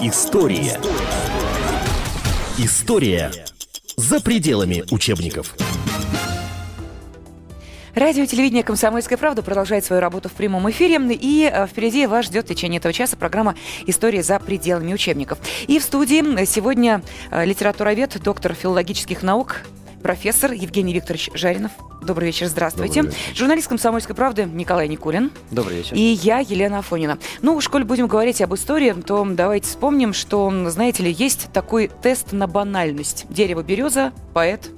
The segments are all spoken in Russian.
История. История за пределами учебников. Радио и телевидение «Комсомольская правда» продолжает свою работу в прямом эфире. И э, впереди вас ждет в течение этого часа программа «История за пределами учебников». И в студии сегодня э, литературовед, доктор филологических наук, профессор Евгений Викторович Жаринов. Добрый вечер, здравствуйте. Добрый вечер. Журналист «Комсомольской правды» Николай Никулин. Добрый вечер. И я, Елена Афонина. Ну, уж коль будем говорить об истории, то давайте вспомним, что, знаете ли, есть такой тест на банальность. Дерево береза, поэт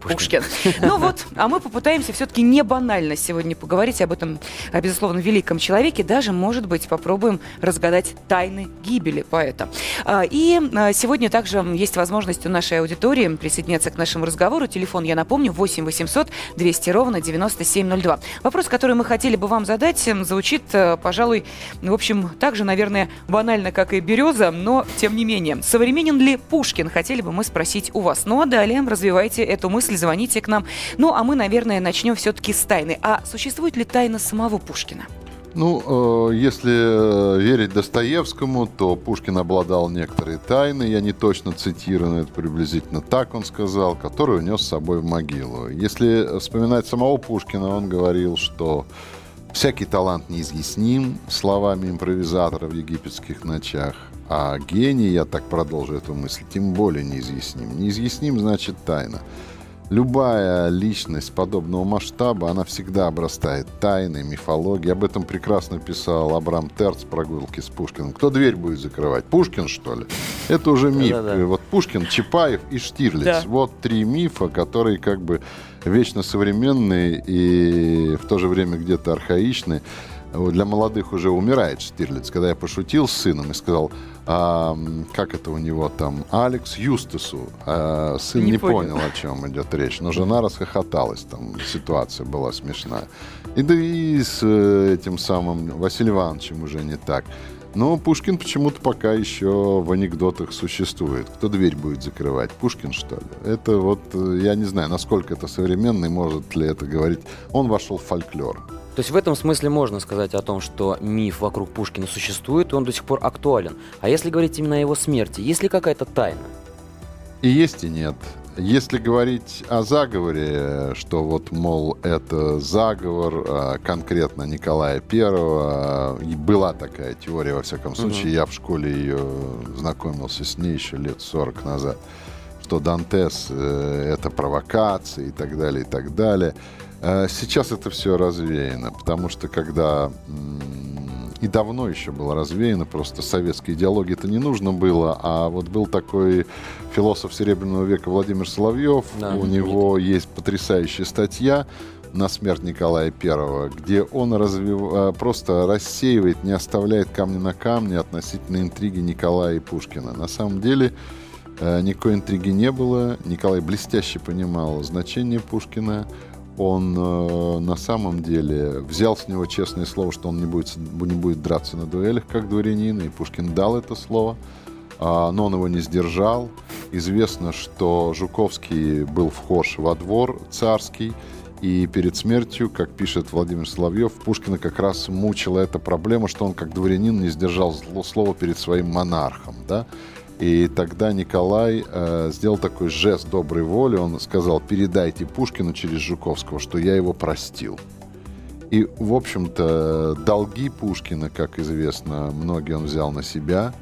Пушкин. Ну вот, а мы попытаемся все-таки не банально сегодня поговорить об этом, о, безусловно, великом человеке. Даже, может быть, попробуем разгадать тайны гибели поэта. А, И а, сегодня также есть возможность у нашей аудитории присоединяться к нашему разговору. Телефон, я напомню, 8 800 200 ровно 9702. Вопрос, который мы хотели бы вам задать, звучит, э, пожалуй, в общем, так же, наверное, банально, как и береза, но тем не менее. Современен ли Пушкин? Хотели бы мы спросить у вас. Ну а далее развивайте эту мысль, звоните к нам. Ну а мы, наверное, начнем все-таки с тайны. А существует ли тайна самого Пушкина? Ну, э, если э, верить Достоевскому, то Пушкин обладал некоторой тайной, я не точно цитирую, но это приблизительно так он сказал, которую унес с собой в могилу. Если вспоминать самого Пушкина, он говорил, что всякий талант неизъясним, словами импровизатора в египетских ночах, а гений, я так продолжу эту мысль, тем более неизъясним. Неизъясним значит тайна. Любая личность подобного масштаба, она всегда обрастает тайной, мифологией. Об этом прекрасно писал Абрам Терц прогулки с Пушкиным. Кто дверь будет закрывать? Пушкин, что ли? Это уже миф. Да-да-да. Вот Пушкин, Чапаев и Штирлиц. Да. Вот три мифа, которые как бы вечно современные и в то же время где-то архаичные. Для молодых уже умирает Штирлиц. Когда я пошутил с сыном и сказал, а, как это у него там, Алекс Юстасу. А сын Не не, понял. понял. о чем идет речь. Но жена расхохоталась, там ситуация была смешная. И да и с э, этим самым Василием Ивановичем уже не так. Но Пушкин почему-то пока еще в анекдотах существует. Кто дверь будет закрывать? Пушкин, что ли? Это вот, э, я не знаю, насколько это современно и может ли это говорить. Он вошел в фольклор. То есть в этом смысле можно сказать о том, что миф вокруг Пушкина существует, и он до сих пор актуален. А если говорить именно о его смерти, есть ли какая-то тайна? И есть, и нет. Если говорить о заговоре, что вот, мол, это заговор а, конкретно Николая Первого, была такая теория, во всяком случае, я в школе ее знакомился с ней еще лет 40 назад, что Дантес э, это провокация и так далее, и так далее. Э, Сейчас это все развеяно, потому что когда и давно еще было развеяно, просто советской идеологии это не нужно было, а вот был такой философ Серебряного века Владимир Соловьев, Да, у него есть потрясающая статья на смерть Николая Первого, где он развив- э, просто рассеивает, не оставляет камня на камне относительно интриги Николая и Пушкина. На самом деле э, никакой интриги не было. Николай блестяще понимал значение Пушкина. Он э, на самом деле взял с него честное слово, что он не будет, не будет драться на дуэлях как дворянин, и Пушкин дал это слово. А, но он его не сдержал. Известно, что Жуковский был вхож во двор царский, и перед смертью, как пишет Владимир Соловьев, Пушкина как раз мучила эта проблема, что он как дворянин не сдержал зло слова перед своим монархом. Да? И тогда Николай э, сделал такой жест доброй воли. Он сказал, передайте Пушкину через Жуковского, что я его простил. И, в общем-то, долги Пушкина, как известно, многие он взял на себя.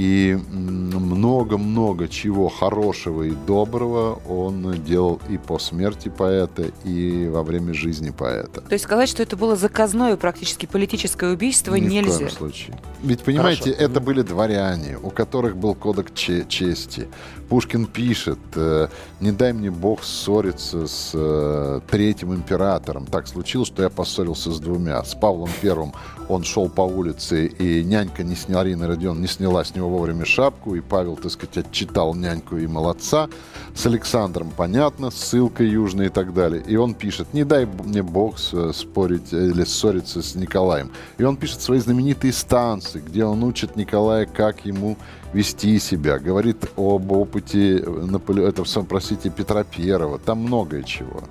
И много-много чего хорошего и доброго он делал и по смерти поэта, и во время жизни поэта. То есть сказать, что это было заказное практически политическое убийство, Ни в нельзя. коем случае. Ведь, понимаете, Хорошо. это были дворяне, у которых был кодек че- чести. Пушкин пишет, э, не дай мне бог ссориться с э, третьим императором. Так случилось, что я поссорился с двумя. С Павлом Первым он шел по улице, и нянька не сняла, Арина Родион не сняла с него вовремя шапку, и Павел, так сказать, отчитал няньку и молодца. С Александром понятно, ссылка южная и так далее. И он пишет, не дай мне бог спорить э, или ссориться с Николаем. И он пишет свои знаменитые станции, где он учит Николая, как ему вести себя, говорит об опыте Наполе... это, простите, Петра Первого. Там многое чего.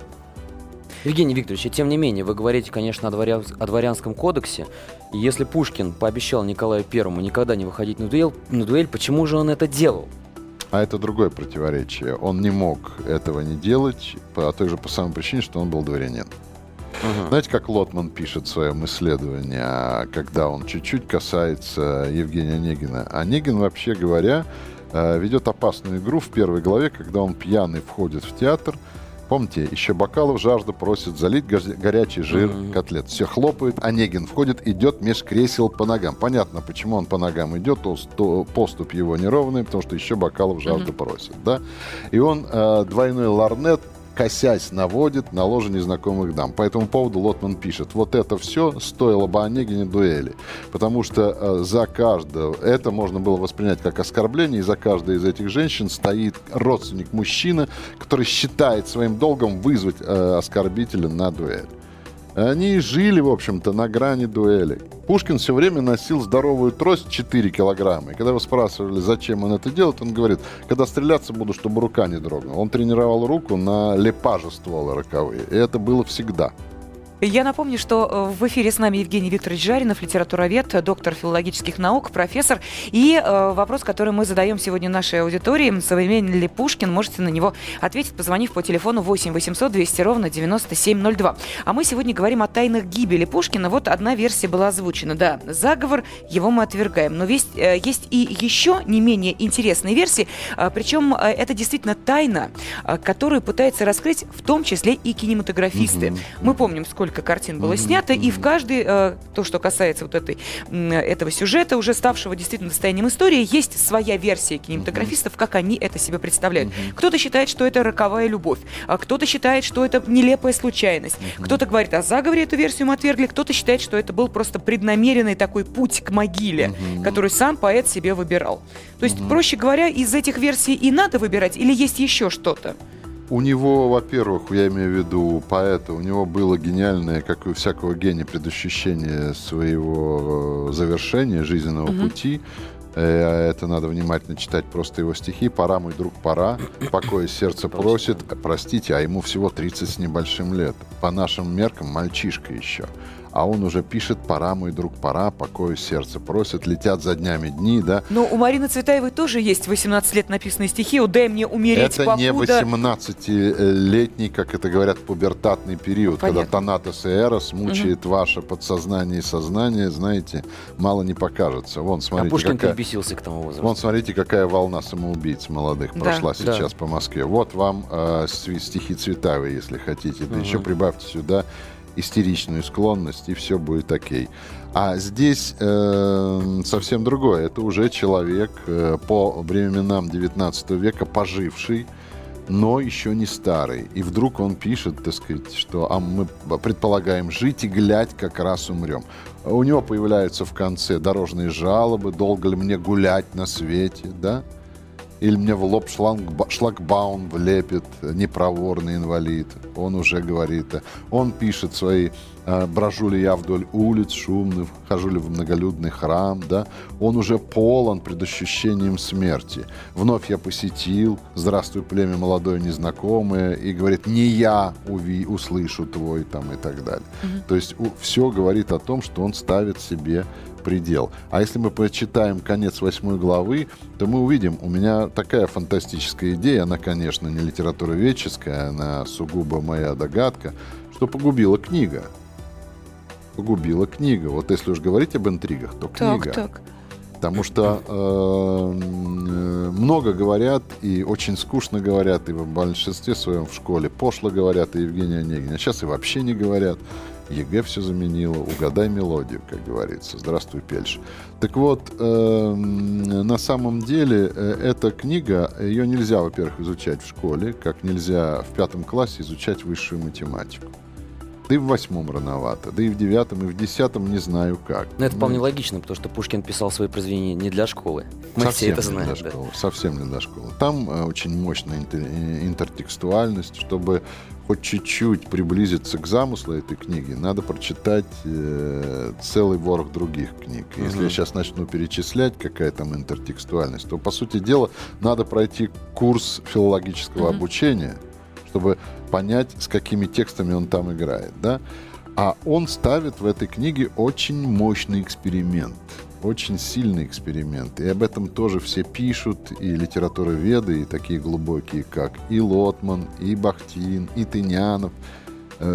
Евгений Викторович, и тем не менее, вы говорите, конечно, о, дворян, о дворянском кодексе. И если Пушкин пообещал Николаю Первому никогда не выходить на дуэль, на дуэль, почему же он это делал? А это другое противоречие. Он не мог этого не делать по той же по самой причине, что он был дворянин. Мгм. Знаете, как Лотман пишет в своем исследовании, а, когда он чуть-чуть касается Евгения Онегина? Онегин, вообще говоря, э, ведет опасную игру в первой главе, когда он пьяный входит в театр. Помните, еще Бакалов жажда просит залить горячий жир Мгм. котлет. Все хлопает, Онегин входит, идет меж кресел по ногам. Понятно, почему он по ногам идет, то, то поступ его неровный, потому что еще Бакалов жажда просит. Да? И он э, двойной ларнет косясь наводит на ложе незнакомых дам. По этому поводу Лотман пишет, вот это все стоило бы Онегине дуэли. Потому что э, за каждого, это можно было воспринять как оскорбление, и за каждой из этих женщин стоит родственник мужчина, который считает своим долгом вызвать э, оскорбителя на дуэль. Они жили, в общем-то, на грани дуэли. Пушкин все время носил здоровую трость 4 килограмма. И когда его спрашивали, зачем он это делает, он говорит, когда стреляться буду, чтобы рука не дрогнула. Он тренировал руку на лепаже ствола роковые. И это было всегда. Я напомню, что э, в эфире с нами Евгений Викторович Жаринов, литературовед, доктор филологических наук, профессор. И э, вопрос, который мы задаем сегодня нашей аудитории, современен ли Пушкин, можете на него ответить, позвонив по телефону 8 800 200 ровно 9702. А мы сегодня говорим о тайнах гибели Пушкина. Вот одна версия была озвучена. Да, заговор, его мы отвергаем. Но есть, э, есть и еще не менее интересные версии. Причем э, это действительно тайна, э, которую пытаются раскрыть в том числе и кинематографисты. Мы помним, сколько картин было снято, и в каждой, э, то, что касается вот этой, этого сюжета, уже ставшего действительно достоянием истории, есть своя версия кинематографистов, как они это себе представляют. Кто-то считает, что это роковая любовь, а кто-то считает, что это нелепая случайность, кто-то говорит о заговоре, эту версию мы отвергли, кто-то считает, что это был просто преднамеренный такой путь к могиле, который сам поэт себе выбирал. То есть, проще говоря, из этих версий и надо выбирать, или есть еще что-то? У него, во-первых, я имею в виду поэта, у него было гениальное, как и у всякого гения, предощущение своего э, завершения жизненного пути. Э, Это надо внимательно читать просто его стихи. «Пора, мой друг, пора, покоя сердце просит». Простите, а ему всего 30 с небольшим лет. По нашим меркам мальчишка еще. А он уже пишет «Пора, мой друг, пора, покою сердце просит». Летят за днями дни, да? Но у Марины Цветаевой тоже есть 18 лет написанные стихи. «О, дай мне умереть, Это не покуда...» 18-летний, как это говорят, пубертатный период, Понятно. когда Танатос и Эрос мучает ваше подсознание и сознание, знаете, мало не покажется. Вон, А смотрите, Пушкин какая... бесился к тому возрасту. Вон, смотрите, какая волна самоубийц молодых Да. прошла Да. сейчас по Москве. Вот вам э, стихи Цветаевой, если хотите. Да еще прибавьте сюда истеричную склонность, и все будет окей. А здесь э, совсем другое. Это уже человек э, по временам 19 века поживший, но еще не старый. И вдруг он пишет, так сказать, что а мы предполагаем жить и глядь, как раз умрем. У него появляются в конце дорожные жалобы, долго ли мне гулять на свете, да? Или мне в лоб шлангба- шлагбаум влепит непроворный инвалид. Он уже говорит. э, Он пишет свои э, «Брожу ли я вдоль улиц шумных, хожу ли в многолюдный храм», да? Он уже полон предощущением смерти. Вновь я посетил «Здравствуй, племя молодое незнакомое», и говорит «Не я уви, услышу твой» там и так далее. То есть все говорит о том, что он ставит себе предел. А если мы почитаем конец восьмой главы, то мы увидим, у меня такая фантастическая идея, она, конечно, не литературоведческая, она сугубо моя догадка, что погубила книга. Погубила книга. Вот если уж говорить об интригах, то книга. Так, так. Потому что э, м, много говорят и очень скучно говорят, и в большинстве своем в школе пошло говорят, и Евгений Онегин. А сейчас и вообще не говорят. ЕГЭ все заменило. Угадай мелодию, как говорится. Здравствуй, Пельш. Так вот, э, м, на самом деле, э, эта книга, ее нельзя, во-первых, изучать в школе, как нельзя в пятом классе изучать высшую математику. Да и в восьмом рановато, да и в девятом, и в десятом не знаю как. Но это вполне Ну, логично, потому что Пушкин писал свои произведения не для школы. Мы все это знаем. для да. Совсем не для школы. Там э, очень мощная интер- э, интертекстуальность, чтобы хоть чуть-чуть приблизиться к замыслу этой книги, надо прочитать э, целый ворох других книг. Если Мгм. я сейчас начну перечислять, какая там интертекстуальность, то, по сути дела, надо пройти курс филологического Мгм. обучения, чтобы понять, с какими текстами он там играет, да. А он ставит в этой книге очень мощный эксперимент очень сильный эксперимент. И об этом тоже все пишут, и литературоведы, и такие глубокие, как и Лотман, и Бахтин, и Тынянов –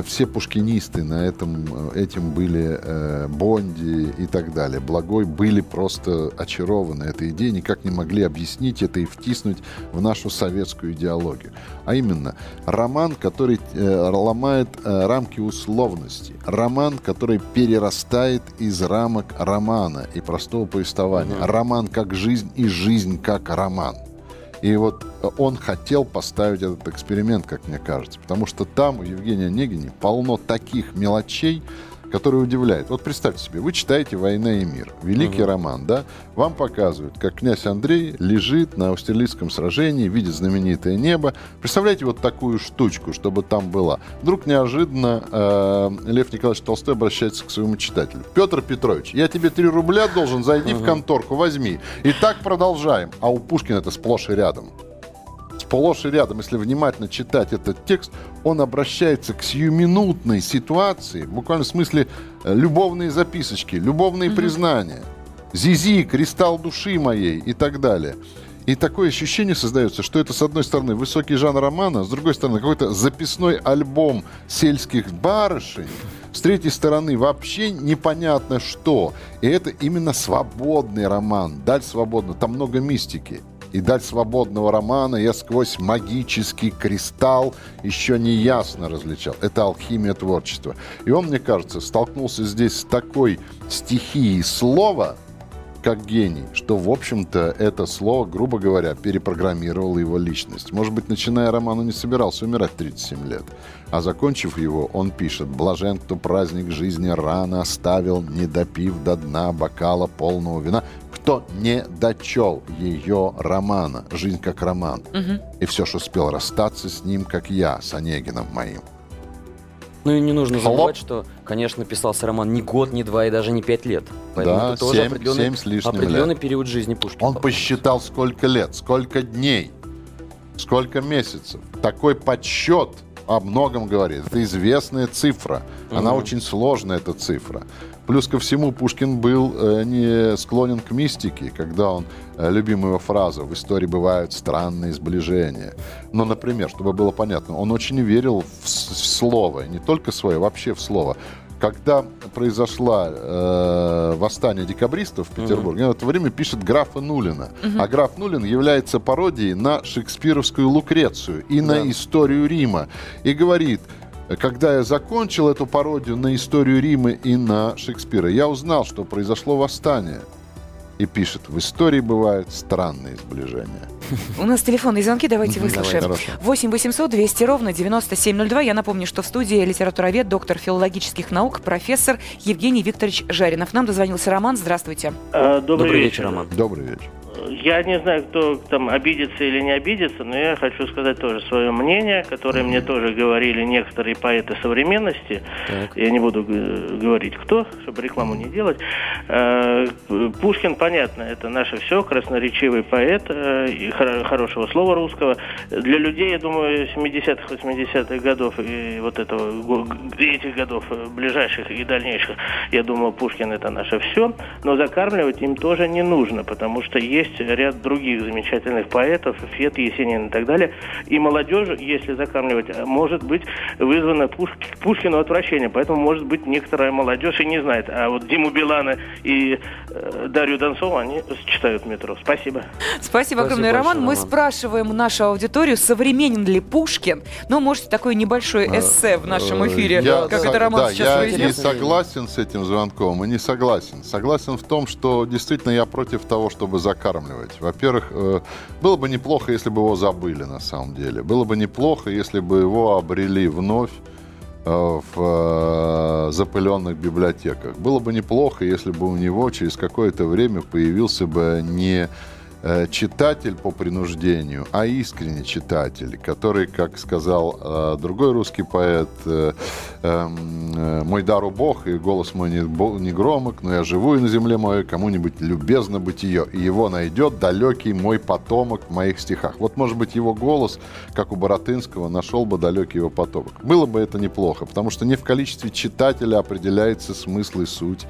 все пушкинисты на этом, э, этим были э, Бонди и так далее. Благой были просто очарованы этой идеей, никак не могли объяснить это и втиснуть в нашу советскую идеологию. А именно, роман, который э, ломает э, рамки условности. Роман, который перерастает из рамок романа и простого повествования. Роман как жизнь и жизнь как роман. И вот он хотел поставить этот эксперимент, как мне кажется, потому что там у Евгения Онегини полно таких мелочей, который удивляет. Вот представьте себе, вы читаете «Война и мир», великий угу. роман, да? Вам показывают, как князь Андрей лежит на Аустерлицком сражении, видит знаменитое небо. Представляете вот такую штучку, чтобы там была. Вдруг неожиданно э, Лев Николаевич Толстой обращается к своему читателю. Петр Петрович, я тебе 3 рубля должен, зайди угу. в конторку, возьми. И так продолжаем. А у Пушкина это сплошь и рядом сплошь и рядом, если внимательно читать этот текст, он обращается к сиюминутной ситуации, буквально в смысле э, любовные записочки, любовные mm-hmm. признания. Зизи, кристалл души моей и так далее. И такое ощущение создается, что это, с одной стороны, высокий жанр романа, с другой стороны, какой-то записной альбом сельских барышень, с третьей стороны, вообще непонятно что. И это именно свободный роман. Даль свободна. Там много мистики и даль свободного романа я сквозь магический кристалл еще не ясно различал. Это алхимия творчества. И он, мне кажется, столкнулся здесь с такой стихией слова, как гений, что, в общем-то, это слово, грубо говоря, перепрограммировало его личность. Может быть, начиная роман, он не собирался умирать 37 лет. А закончив его, он пишет «Блажен, кто праздник жизни рано оставил, не допив до дна бокала полного вина» кто не дочел ее романа «Жизнь как роман». Угу. И все же успел расстаться с ним, как я, с Онегином моим. Ну и не нужно забывать, что, конечно, писался роман не год, не два и даже не пять лет. Поэтому да, это тоже 7, определенный, 7 с лишним определенный лет. период жизни Пушкина. Он посчитал, сколько лет, сколько дней, сколько месяцев. Такой подсчет о многом говорит. Это известная цифра. Она угу. очень сложная, эта цифра. Плюс ко всему Пушкин был э, не склонен к мистике, когда он, э, любимая его фраза, в истории бывают странные сближения. Но, например, чтобы было понятно, он очень верил в, в слово, не только свое, вообще в слово. Когда произошло э, восстание декабристов в Петербурге, mm-hmm. в это время пишет графа Нулина. Mm-hmm. А граф Нулин является пародией на шекспировскую Лукрецию и да. на историю Рима. И говорит, когда я закончил эту пародию на историю Рима и на Шекспира, я узнал, что произошло восстание. И пишет, в истории бывают странные сближения. У нас телефонные звонки, давайте выслушаем. Давай, 8 800 200 ровно 9702. Я напомню, что в студии литературовед, доктор филологических наук, профессор Евгений Викторович Жаринов. Нам дозвонился Роман. Здравствуйте. Добрый, добрый вечер, Роман. Добрый вечер я не знаю, кто там обидится или не обидится, но я хочу сказать тоже свое мнение, которое мне тоже говорили некоторые поэты современности. Так. Я не буду говорить кто, чтобы рекламу не делать. Э, Пушкин, понятно, это наше все, красноречивый поэт, э, и хорошего слова русского. Для людей, я думаю, 70-х, 80-х годов и вот этого, этих годов, э, ближайших и дальнейших, я думаю, Пушкин это наше все. Но закармливать им тоже не нужно, потому что есть есть ряд других замечательных поэтов, Фет, Есенин и так далее. И молодежь, если закармливать, может быть вызвано Пуш... Пушкину отвращение. Поэтому, может быть, некоторая молодежь и не знает. А вот Диму Билана и э, Дарью Донцову они читают метро. Спасибо. Спасибо огромное, Роман. Мы спрашиваем нашу аудиторию, современен ли Пушкин. Ну, может, такое небольшое а, эссе в нашем э, эфире, я, как это Роман да, сейчас я не согласен с этим звонком и не согласен. Согласен в том, что действительно я против того, чтобы закармливать сравнивать. Во-первых, э, было бы неплохо, если бы его забыли на самом деле. Было бы неплохо, если бы его обрели вновь э, в э, запыленных библиотеках. Было бы неплохо, если бы у него через какое-то время появился бы не читатель по принуждению, а искренний читатель, который, как сказал э, другой русский поэт, э, эм, э, «Мой дару Бог, и голос мой не, не громок, но я живу и на земле моей, кому-нибудь любезно быть ее, и его найдет далекий мой потомок в моих стихах». Вот, может быть, его голос, как у Боротынского, нашел бы далекий его потомок. Было бы это неплохо, потому что не в количестве читателя определяется смысл и суть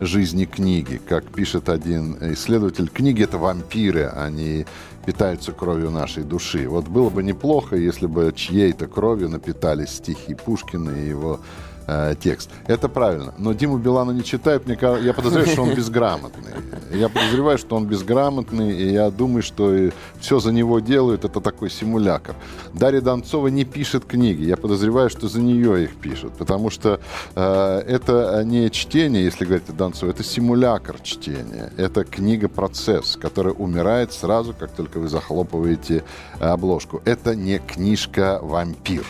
жизни книги. Как пишет один исследователь, книги — это вампиры, они питаются кровью нашей души. Вот было бы неплохо, если бы чьей-то кровью напитались стихи Пушкина и его э, текст. Это правильно. Но Диму Билана не читают. Мне кажется, я подозреваю, что он безграмотный. Я подозреваю, что он безграмотный, и я думаю, что все за него делают. Это такой симулятор. Дарья Донцова не пишет книги. Я подозреваю, что за нее их пишут. Потому что э, это не чтение, если говорить о Донцовой, это симулятор чтения. Это книга-процесс, который умирает сразу, как только вы захлопываете обложку. Это не книжка-вампир.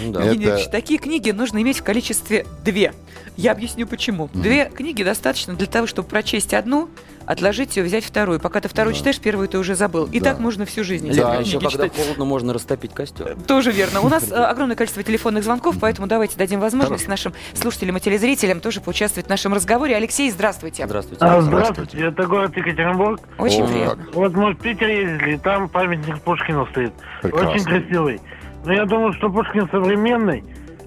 Ну, да. Евгений это... такие книги нужно иметь в количестве две. Я объясню почему. Mm-hmm. Две книги достаточно для того, чтобы прочесть одну, отложить ее, взять вторую. Пока ты вторую да. читаешь, первую ты уже забыл. И да. так можно всю жизнь. Да, еще когда читать. холодно, можно растопить костер. Тоже верно. У нас э, огромное количество телефонных звонков, поэтому давайте дадим возможность нашим слушателям и телезрителям тоже поучаствовать в нашем разговоре. Алексей, здравствуйте. Здравствуйте. А, здравствуйте. Это город Екатеринбург. Очень приятно. Вот мы в Питер ездили, там памятник Пушкину стоит. Очень красивый. Но я думаю, что Пушкин современный,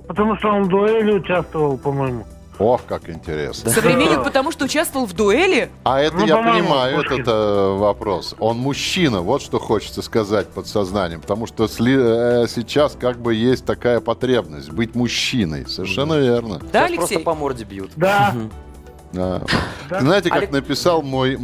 потому что он в дуэли участвовал, по-моему. Ох, как интересно. Современник, потому что участвовал в дуэли? А это ну, я понимаю, Пушкин. этот э, вопрос. Он мужчина, вот что хочется сказать под сознанием. Потому что сли, э, сейчас как бы есть такая потребность быть мужчиной. Совершенно верно. Да, Алексей? просто по морде бьют. Да. Да. Знаете, как написал мой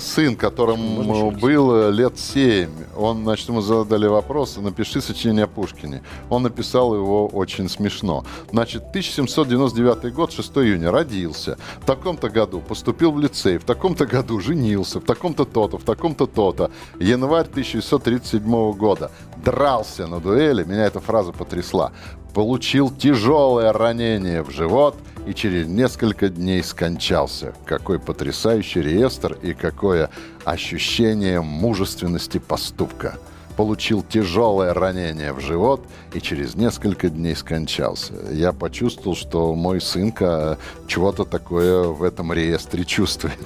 сын, которому было лет 7. Он, значит, ему задали вопрос, напиши сочинение о Пушкине. Он написал его очень смешно. Значит, 1799 год, 6 июня, родился. В таком-то году поступил в лицей, в таком-то году женился, в таком-то то-то, в таком-то то-то. Январь 1637 года. Дрался на дуэли, меня эта фраза потрясла. Получил тяжелое ранение в живот – и через несколько дней скончался. Какой потрясающий реестр и какое ощущение мужественности поступка получил тяжелое ранение в живот и через несколько дней скончался. Я почувствовал, что мой сынка чего-то такое в этом реестре чувствует.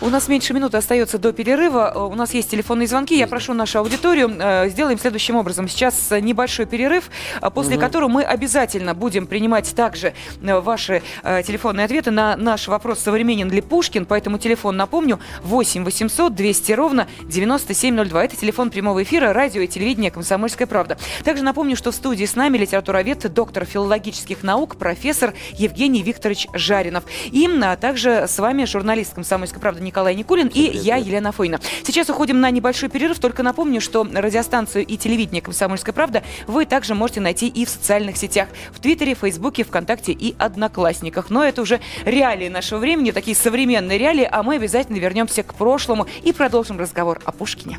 У нас меньше минуты остается до перерыва. У нас есть телефонные звонки. Я прошу нашу аудиторию. Э, сделаем следующим образом. Сейчас небольшой перерыв, э, после угу. которого мы обязательно будем принимать также э, ваши телефонные ответы на наш вопрос «Современен ли Пушкин?». Поэтому телефон, напомню, 8 800 200 ровно 9702. Это телефон прямого эфира эфира радио и телевидения «Комсомольская правда». Также напомню, что в студии с нами литературовед, доктор филологических наук, профессор Евгений Викторович Жаринов. И а также с вами журналист «Комсомольской правды» Николай Никулин и я, Елена Фойна. Сейчас уходим на небольшой перерыв. Только напомню, что радиостанцию и телевидение «Комсомольская правда» вы также можете найти и в социальных сетях. В Твиттере, Фейсбуке, ВКонтакте и Одноклассниках. Но это уже реалии нашего времени, такие современные реалии, а мы обязательно вернемся к прошлому и продолжим разговор о Пушкине.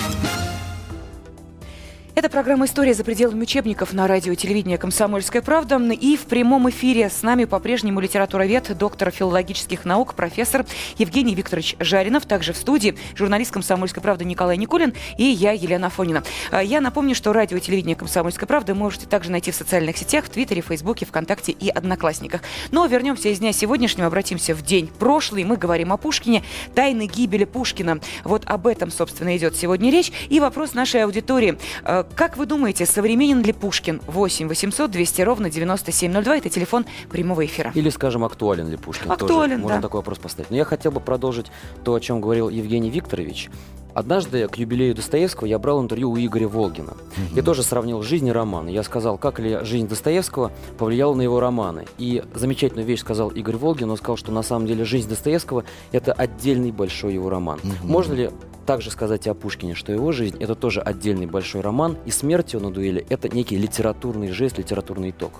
Это программа «История за пределами учебников» на радио телевидении «Комсомольская правда». И в прямом эфире с нами по-прежнему литературовед, доктор филологических наук, профессор Евгений Викторович Жаринов. Также в студии журналист «Комсомольской правды» Николай Никулин и я, Елена Фонина. А, я напомню, что радио телевидение «Комсомольская правда» можете также найти в социальных сетях, в Твиттере, Фейсбуке, ВКонтакте и Одноклассниках. Но вернемся из дня сегодняшнего, обратимся в день прошлый. Мы говорим о Пушкине, тайны гибели Пушкина. Вот об этом, собственно, идет сегодня речь. И вопрос нашей аудитории а, как вы думаете, современен ли Пушкин? 8 800 200 ровно 9702. Это телефон прямого эфира. Или, скажем, актуален ли Пушкин? Актуален, Тоже. да. Можно такой вопрос поставить. Но я хотел бы продолжить то, о чем говорил Евгений Викторович. Однажды к юбилею Достоевского я брал интервью у Игоря Волгина. Mm-hmm. Я тоже сравнил жизнь и роман. Я сказал, как ли жизнь Достоевского повлияла на его романы. И замечательную вещь сказал Игорь Волгин. Он сказал, что на самом деле жизнь Достоевского – это отдельный большой его роман. Mm-hmm. Можно ли также сказать о Пушкине, что его жизнь – это тоже отдельный большой роман, и смерть его на дуэли – это некий литературный жест, литературный итог.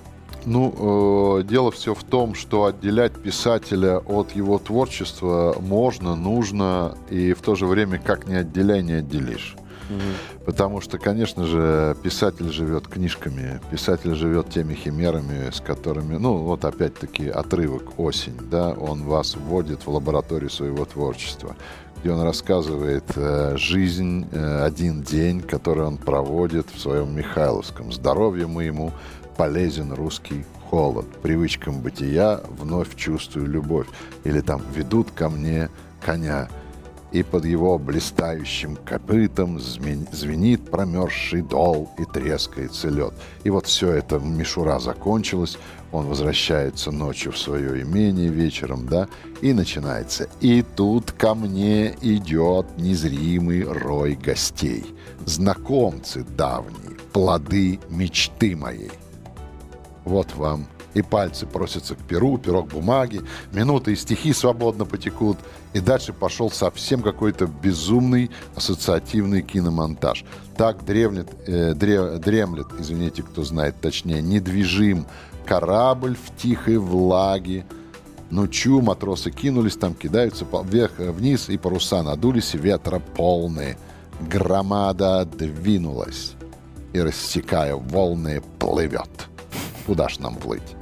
Ну, э, дело все в том, что отделять писателя от его творчества можно, нужно, и в то же время как не отделяй, не отделишь. Угу. Потому что, конечно же, писатель живет книжками, писатель живет теми химерами, с которыми, ну, вот опять-таки отрывок «Осень», да, он вас вводит в лабораторию своего творчества где он рассказывает э, жизнь, э, один день, который он проводит в своем Михайловском. Здоровье моему полезен русский холод. Привычкам бытия вновь чувствую любовь. Или там «ведут ко мне коня» и под его блистающим копытом звенит промерзший дол и трескается лед. И вот все это мишура закончилась, он возвращается ночью в свое имение вечером, да, и начинается. И тут ко мне идет незримый рой гостей, знакомцы давние, плоды мечты моей. Вот вам и пальцы просятся к перу, пирог бумаги, минуты и стихи свободно потекут, и дальше пошел совсем какой-то безумный ассоциативный киномонтаж. Так древлет, э, дре, дремлет, извините, кто знает точнее, недвижим корабль в тихой влаге. Ну, чу, матросы кинулись, там кидаются вверх, вниз, и паруса надулись, ветра полные. Громада двинулась и, рассекая волны, плывет. Куда ж нам плыть?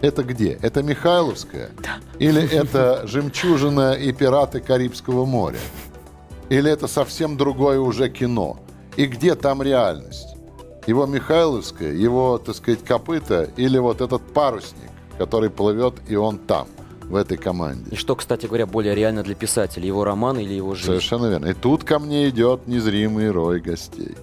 Это где? Это Михайловская? Да. Или это «Жемчужина и пираты Карибского моря»? Или это совсем другое уже кино? И где там реальность? Его Михайловская, его, так сказать, копыта или вот этот парусник, который плывет, и он там в этой команде. И что, кстати говоря, более реально для писателя, его роман или его жизнь? Совершенно верно. И тут ко мне идет незримый рой гостей.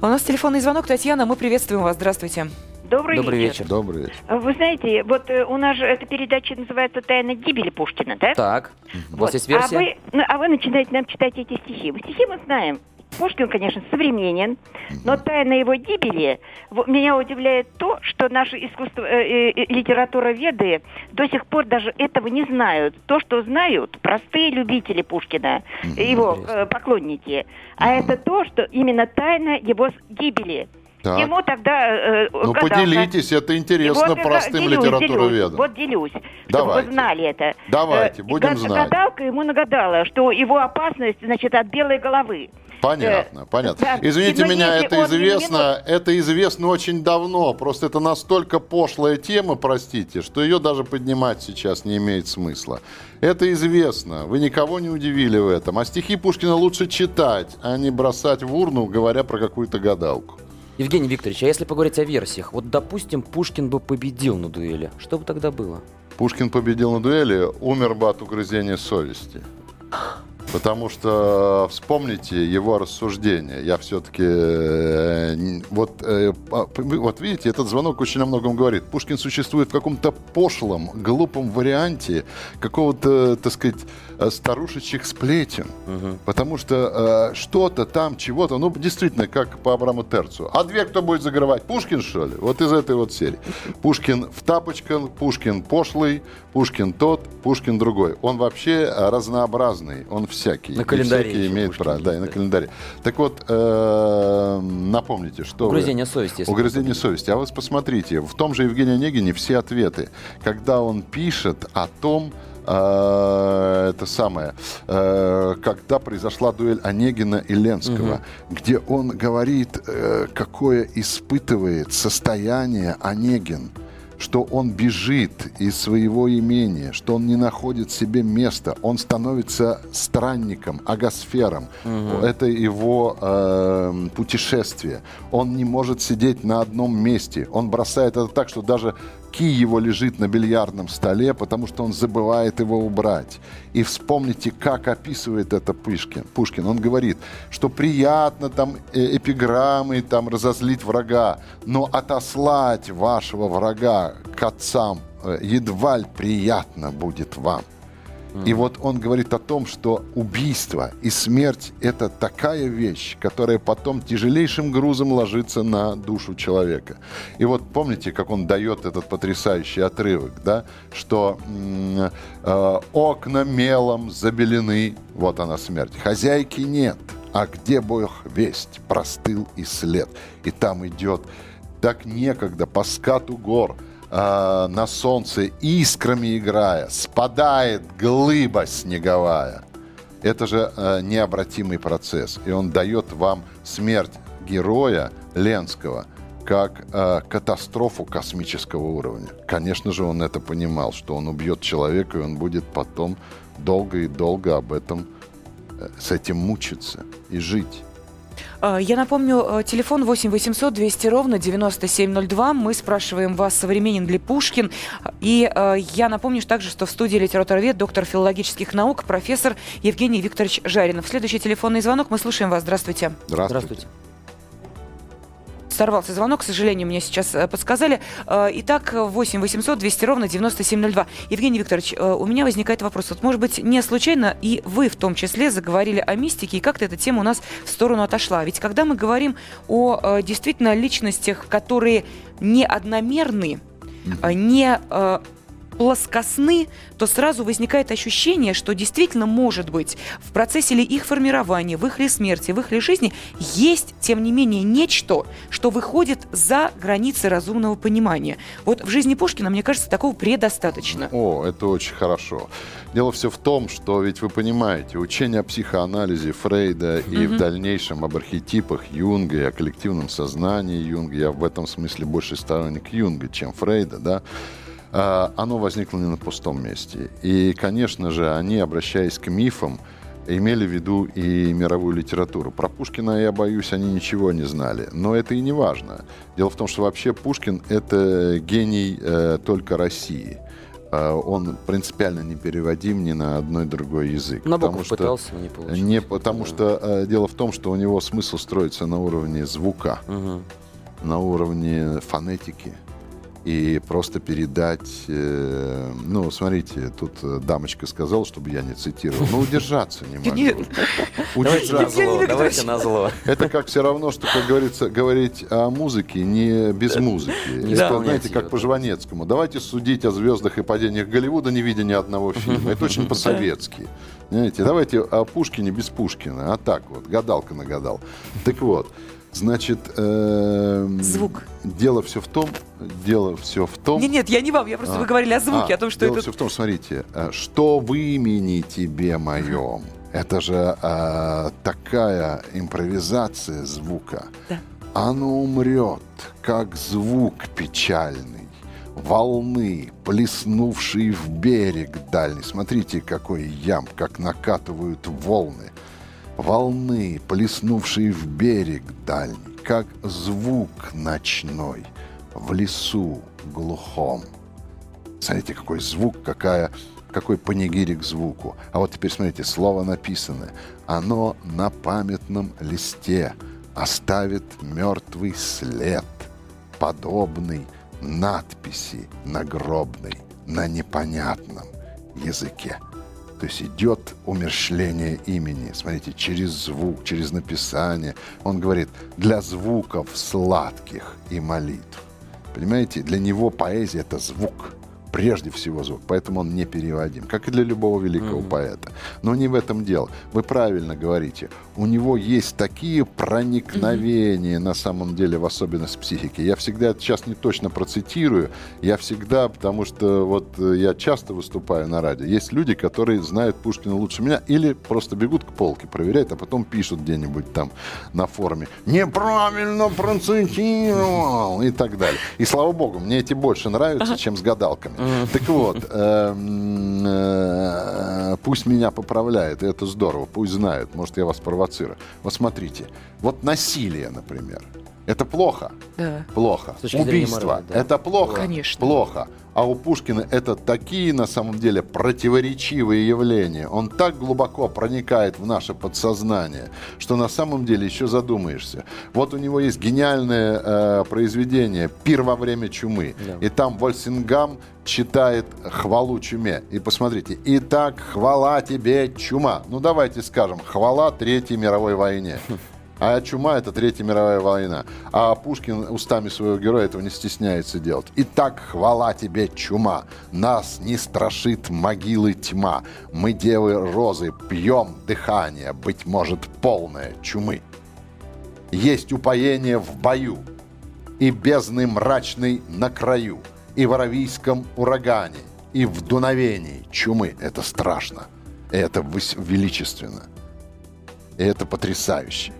У нас телефонный звонок. Татьяна, мы приветствуем вас. Здравствуйте. Добрый, Добрый вечер. вечер. Добрый вечер. Вы знаете, вот э, у нас же эта передача называется «Тайна гибели Пушкина», да? Так. Вот. У вас есть версия? А вы, ну, а вы начинаете нам читать эти стихи. Стихи мы знаем. Пушкин, конечно, современен, но тайна его гибели меня удивляет то, что наши искусство, э, э, литература веды до сих пор даже этого не знают. То, что знают простые любители Пушкина, его э, поклонники, а это то, что именно тайна его гибели. Так. Ему тогда... Э, ну, гадалка. поделитесь, это интересно вот, простым делюсь, литературоведом. Вот делюсь, Давайте. чтобы вы знали это. Давайте, будем Гад, знать. Гадалка ему нагадала, что его опасность, значит, от белой головы. Понятно, э, понятно. Да, Извините меня, это известно, не... это известно очень давно. Просто это настолько пошлая тема, простите, что ее даже поднимать сейчас не имеет смысла. Это известно. Вы никого не удивили в этом. А стихи Пушкина лучше читать, а не бросать в урну, говоря про какую-то гадалку. Евгений Викторович, а если поговорить о версиях, вот, допустим, Пушкин бы победил на дуэли, что бы тогда было? Пушкин победил на дуэли, умер бы от угрызения совести. Потому что вспомните его рассуждения. Я все-таки... Э, вот, э, вот видите, этот звонок очень о многом говорит. Пушкин существует в каком-то пошлом, глупом варианте какого-то, так сказать, э, старушечьих сплетен. Угу. Потому что что-то там, чего-то, ну, действительно, как по Абраму Терцу. А две кто будет загрывать? Пушкин, что ли? Вот из этой вот серии. Пушкин в тапочках, Пушкин пошлый, Пушкин тот, Пушкин другой. Он вообще разнообразный. Он всякий. На календаре. Всякий имеет право. Да, и на календаре. Так вот, э, напомните, что Угрызение вы... совести. Угрызение совести. А вы посмотрите, в том же Евгении Онегине все ответы. Когда он пишет о том, э, это самое, э, когда произошла дуэль Онегина и Ленского, угу. где он говорит, э, какое испытывает состояние Онегин что он бежит из своего имения, что он не находит себе места, он становится странником, агосфером. Угу. Это его э, путешествие. Он не может сидеть на одном месте. Он бросает это так, что даже его лежит на бильярдном столе, потому что он забывает его убрать. И вспомните, как описывает это Пушкин. Пушкин. Он говорит, что приятно там э, эпиграммы там разозлить врага, но отослать вашего врага к отцам э, едва ли приятно будет вам. И вот он говорит о том, что убийство и смерть – это такая вещь, которая потом тяжелейшим грузом ложится на душу человека. И вот помните, как он дает этот потрясающий отрывок, да, что э, окна мелом забелены, вот она смерть, хозяйки нет, а где Бог весть, простыл и след. И там идет так некогда по скату гор – э, на солнце искрами играя, спадает глыба снеговая. Это же э, необратимый процесс. И он дает вам смерть героя Ленского как э, катастрофу космического уровня. Конечно же, он это понимал, что он убьет человека, и он будет потом долго и долго об этом э, с этим мучиться и жить. А, я напомню, э, телефон 8 800 200 ровно 9702. Мы спрашиваем вас, современен ли Пушкин. И э, я напомню также, что в студии литературовед, доктор филологических наук, профессор Евгений Викторович Жаринов. Следующий телефонный звонок. Мы слушаем вас. Здравствуйте. Здравствуйте. Здравствуйте сорвался звонок, к сожалению, мне сейчас э, подсказали. Э, итак, 8 800 200 ровно 9702. Евгений Викторович, э, у меня возникает вопрос. Вот, может быть, не случайно и вы в том числе заговорили о мистике, и как-то эта тема у нас в сторону отошла. Ведь когда мы говорим о действительно личностях, которые не одномерны, не плоскостны, то сразу возникает ощущение, что действительно, может быть, в процессе ли их формирования, в их ли смерти, в их ли жизни есть, тем не менее, нечто, что выходит за границы разумного понимания. Вот в жизни Пушкина, мне кажется, такого предостаточно. О, это очень хорошо. Дело все в том, что ведь вы понимаете, учение о психоанализе Фрейда и mm-hmm. в дальнейшем об архетипах Юнга и о коллективном сознании Юнга, я в этом смысле больше сторонник Юнга, чем Фрейда, да, оно возникло не на пустом месте. И, конечно же, они, обращаясь к мифам, имели в виду и мировую литературу. Про Пушкина, я боюсь, они ничего не знали. Но это и не важно. Дело в том, что вообще Пушкин — это гений э, только России. Э, он принципиально не переводим ни на одной другой язык. Набоков потому что, пытался, не получилось. Не, потому да. что э, дело в том, что у него смысл строится на уровне звука, угу. на уровне фонетики и просто передать... Э, ну, смотрите, тут э, дамочка сказала, чтобы я не цитировал. Ну, удержаться не могу. Удержаться. Давайте на зло. Это как все равно, что, как говорится, говорить о музыке не без музыки. Это, знаете, как по Жванецкому. Давайте судить о звездах и падениях Голливуда, не видя ни одного фильма. Это очень по-советски. Знаете, давайте о Пушкине без Пушкина. А так вот, гадалка нагадал. Так вот, Значит, э, звук. Дело все в том, дело все в том. Нет, нет, я не вам, я просто а, вы говорили о звуке, а, о том, что дело это. все в том, смотрите, э, что в имени тебе моем. Это же а, такая импровизация звука. Да. Оно умрет, как звук печальный волны, плеснувшие в берег дальний. Смотрите, какой ям, как накатывают волны волны, плеснувшие в берег дальний, как звук ночной в лесу глухом. Смотрите, какой звук, какая, какой панигирик звуку. А вот теперь смотрите, слово написано. Оно на памятном листе оставит мертвый след, подобный надписи нагробной на непонятном языке. То есть идет умершление имени. Смотрите, через звук, через написание. Он говорит, для звуков сладких и молитв. Понимаете, для него поэзия – это звук прежде всего звук, поэтому он не переводим, как и для любого великого mm-hmm. поэта. Но не в этом дело. Вы правильно говорите. У него есть такие проникновения mm-hmm. на самом деле в особенность психики. Я всегда, сейчас не точно процитирую, я всегда, потому что вот э, я часто выступаю на радио, есть люди, которые знают Пушкина лучше меня или просто бегут к полке, проверяют, а потом пишут где-нибудь там на форуме «неправильно процитировал» и так далее. И слава богу, мне эти больше нравятся, чем с гадалками. Так вот, эм, э, пусть меня поправляет, это здорово, пусть знают, может, я вас провоцирую. Вот смотрите, вот насилие, например, это плохо? Да. Плохо. Убийство. Морали, да. Это плохо? Конечно. Плохо. А у Пушкина это такие, на самом деле, противоречивые явления. Он так глубоко проникает в наше подсознание, что на самом деле еще задумаешься. Вот у него есть гениальное э, произведение «Пир во время чумы». Да. И там Вольсингам читает хвалу чуме. И посмотрите, «Итак, хвала тебе, чума». Ну, давайте скажем, хвала Третьей мировой войне. А чума — это Третья мировая война. А Пушкин устами своего героя этого не стесняется делать. Итак, хвала тебе, чума, нас не страшит могилы тьма. Мы, девы розы, пьем дыхание, быть может, полное чумы. Есть упоение в бою, и бездны мрачный на краю, и в аравийском урагане, и в дуновении чумы. Это страшно. Это величественно. И это потрясающе.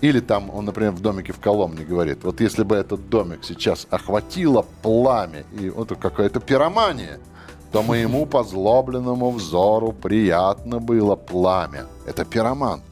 Или там, он, например, в домике в Коломне говорит, вот если бы этот домик сейчас охватило пламя, и вот какая-то пиромания, то моему позлобленному взору приятно было пламя. Это пироман.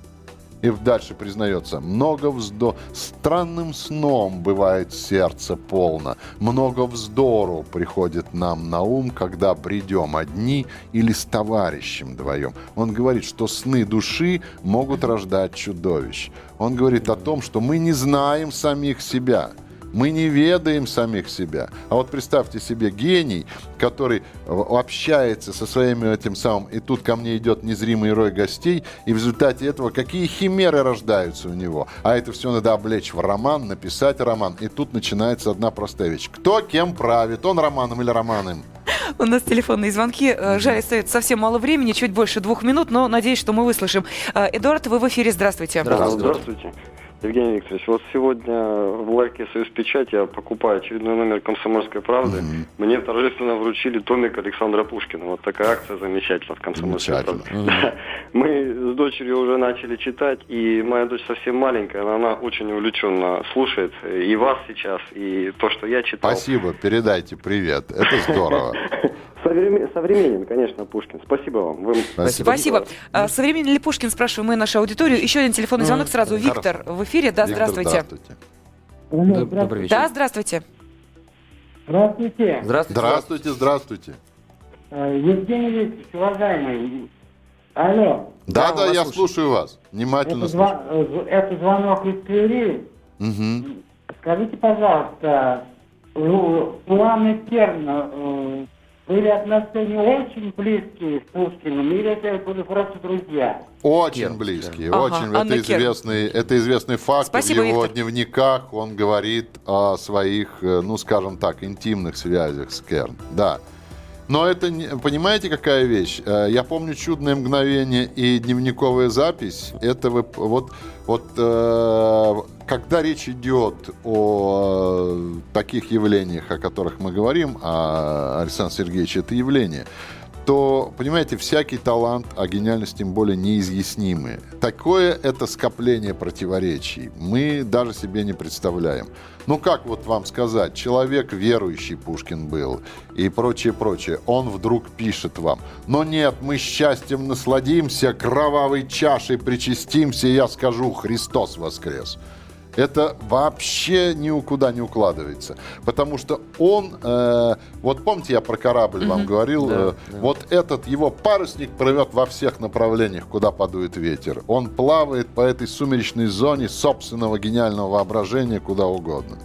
И дальше признается, много вздо... Странным сном бывает сердце полно, много вздору приходит нам на ум, когда придем одни или с товарищем вдвоем. Он говорит, что сны души могут рождать чудовищ. Он говорит о том, что мы не знаем самих себя – мы не ведаем самих себя. А вот представьте себе гений, который общается со своими этим самым, и тут ко мне идет незримый рой гостей, и в результате этого какие химеры рождаются у него. А это все надо облечь в роман, написать роман. И тут начинается одна простая вещь. Кто кем правит? Он романом или романом? У нас телефонные звонки. Э, жаль, остается совсем мало времени, чуть больше двух минут, но надеюсь, что мы выслушаем. Э, Эдуард, вы в эфире. Здравствуйте. Здравствуйте. Здравствуйте. Евгений Викторович, вот сегодня в ларьке «Союз Печать» я покупаю очередной номер «Комсомольской правды». Mm-hmm. Мне торжественно вручили томик Александра Пушкина. Вот такая акция замечательная в «Комсомольской правде». Mm-hmm. Мы с дочерью уже начали читать, и моя дочь совсем маленькая, но она очень увлеченно слушает и вас сейчас, и то, что я читал. Спасибо, передайте привет. Это здорово. Современен, конечно, Пушкин. Спасибо вам. Вы... Спасибо. Спасибо. А, современен ли Пушкин, спрашиваем мы нашу аудиторию. Еще один телефонный звонок сразу. Виктор в эфире. Да, Виктор, здравствуйте. Здравствуйте. Добрый вечер. Да, здравствуйте. Здравствуйте. Здравствуйте. Здравствуйте, здравствуйте. Э, Евгений Викторович, уважаемый. Алло. Да, да, да я слушаю вас. Внимательно это слушаю. Зв... Э, это звонок из Твери. Угу. Скажите, пожалуйста, планы Керна были отношения очень близкие с Пушкиным, или это были просто друзья? Очень близкие, ага, очень. это известный, это известный факт. Спасибо, в его Виктор. дневниках он говорит о своих, э, ну, скажем так, интимных связях с Керн. Да. Но это, понимаете, какая вещь? Э, я помню «Чудное мгновение» и дневниковая запись. Это вы, вот, вот э, когда речь идет о таких явлениях, о которых мы говорим, а Александр Сергеевич это явление – то, понимаете, всякий талант, а гениальность тем более неизъяснимые. Такое это скопление противоречий. Мы даже себе не представляем. Ну как вот вам сказать, человек верующий Пушкин был и прочее, прочее. Он вдруг пишет вам, но нет, мы счастьем насладимся, кровавой чашей причастимся, и я скажу, Христос воскрес это вообще никуда не укладывается. Потому что он, э, вот помните, я про корабль mm-hmm. вам говорил, да, э, да. вот этот его парусник плывет во всех направлениях, куда подует ветер. Он плавает по этой сумеречной зоне собственного гениального воображения куда угодно.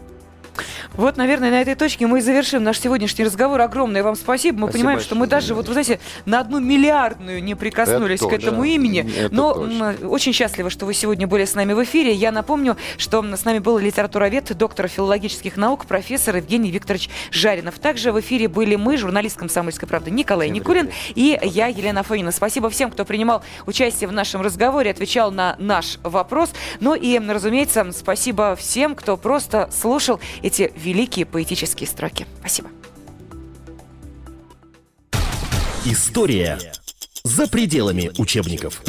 Вот, наверное, на этой точке мы и завершим наш сегодняшний разговор. Огромное вам спасибо. Мы спасибо понимаем, что мы даже, вот, вы знаете, на одну миллиардную не прикоснулись это к этому да. имени. Это но точно. очень счастливы, что вы сегодня были с нами в эфире. Я напомню, что с нами был литературовед, доктор филологических наук, профессор Евгений Викторович Жаринов. Также в эфире были мы, журналист «Комсомольской правды» Николай Никулин и я, Елена Фонина. Спасибо всем, кто принимал участие в нашем разговоре, отвечал на наш вопрос. Ну и, разумеется, спасибо всем, кто просто слушал эти великие поэтические строки. Спасибо. История за пределами учебников.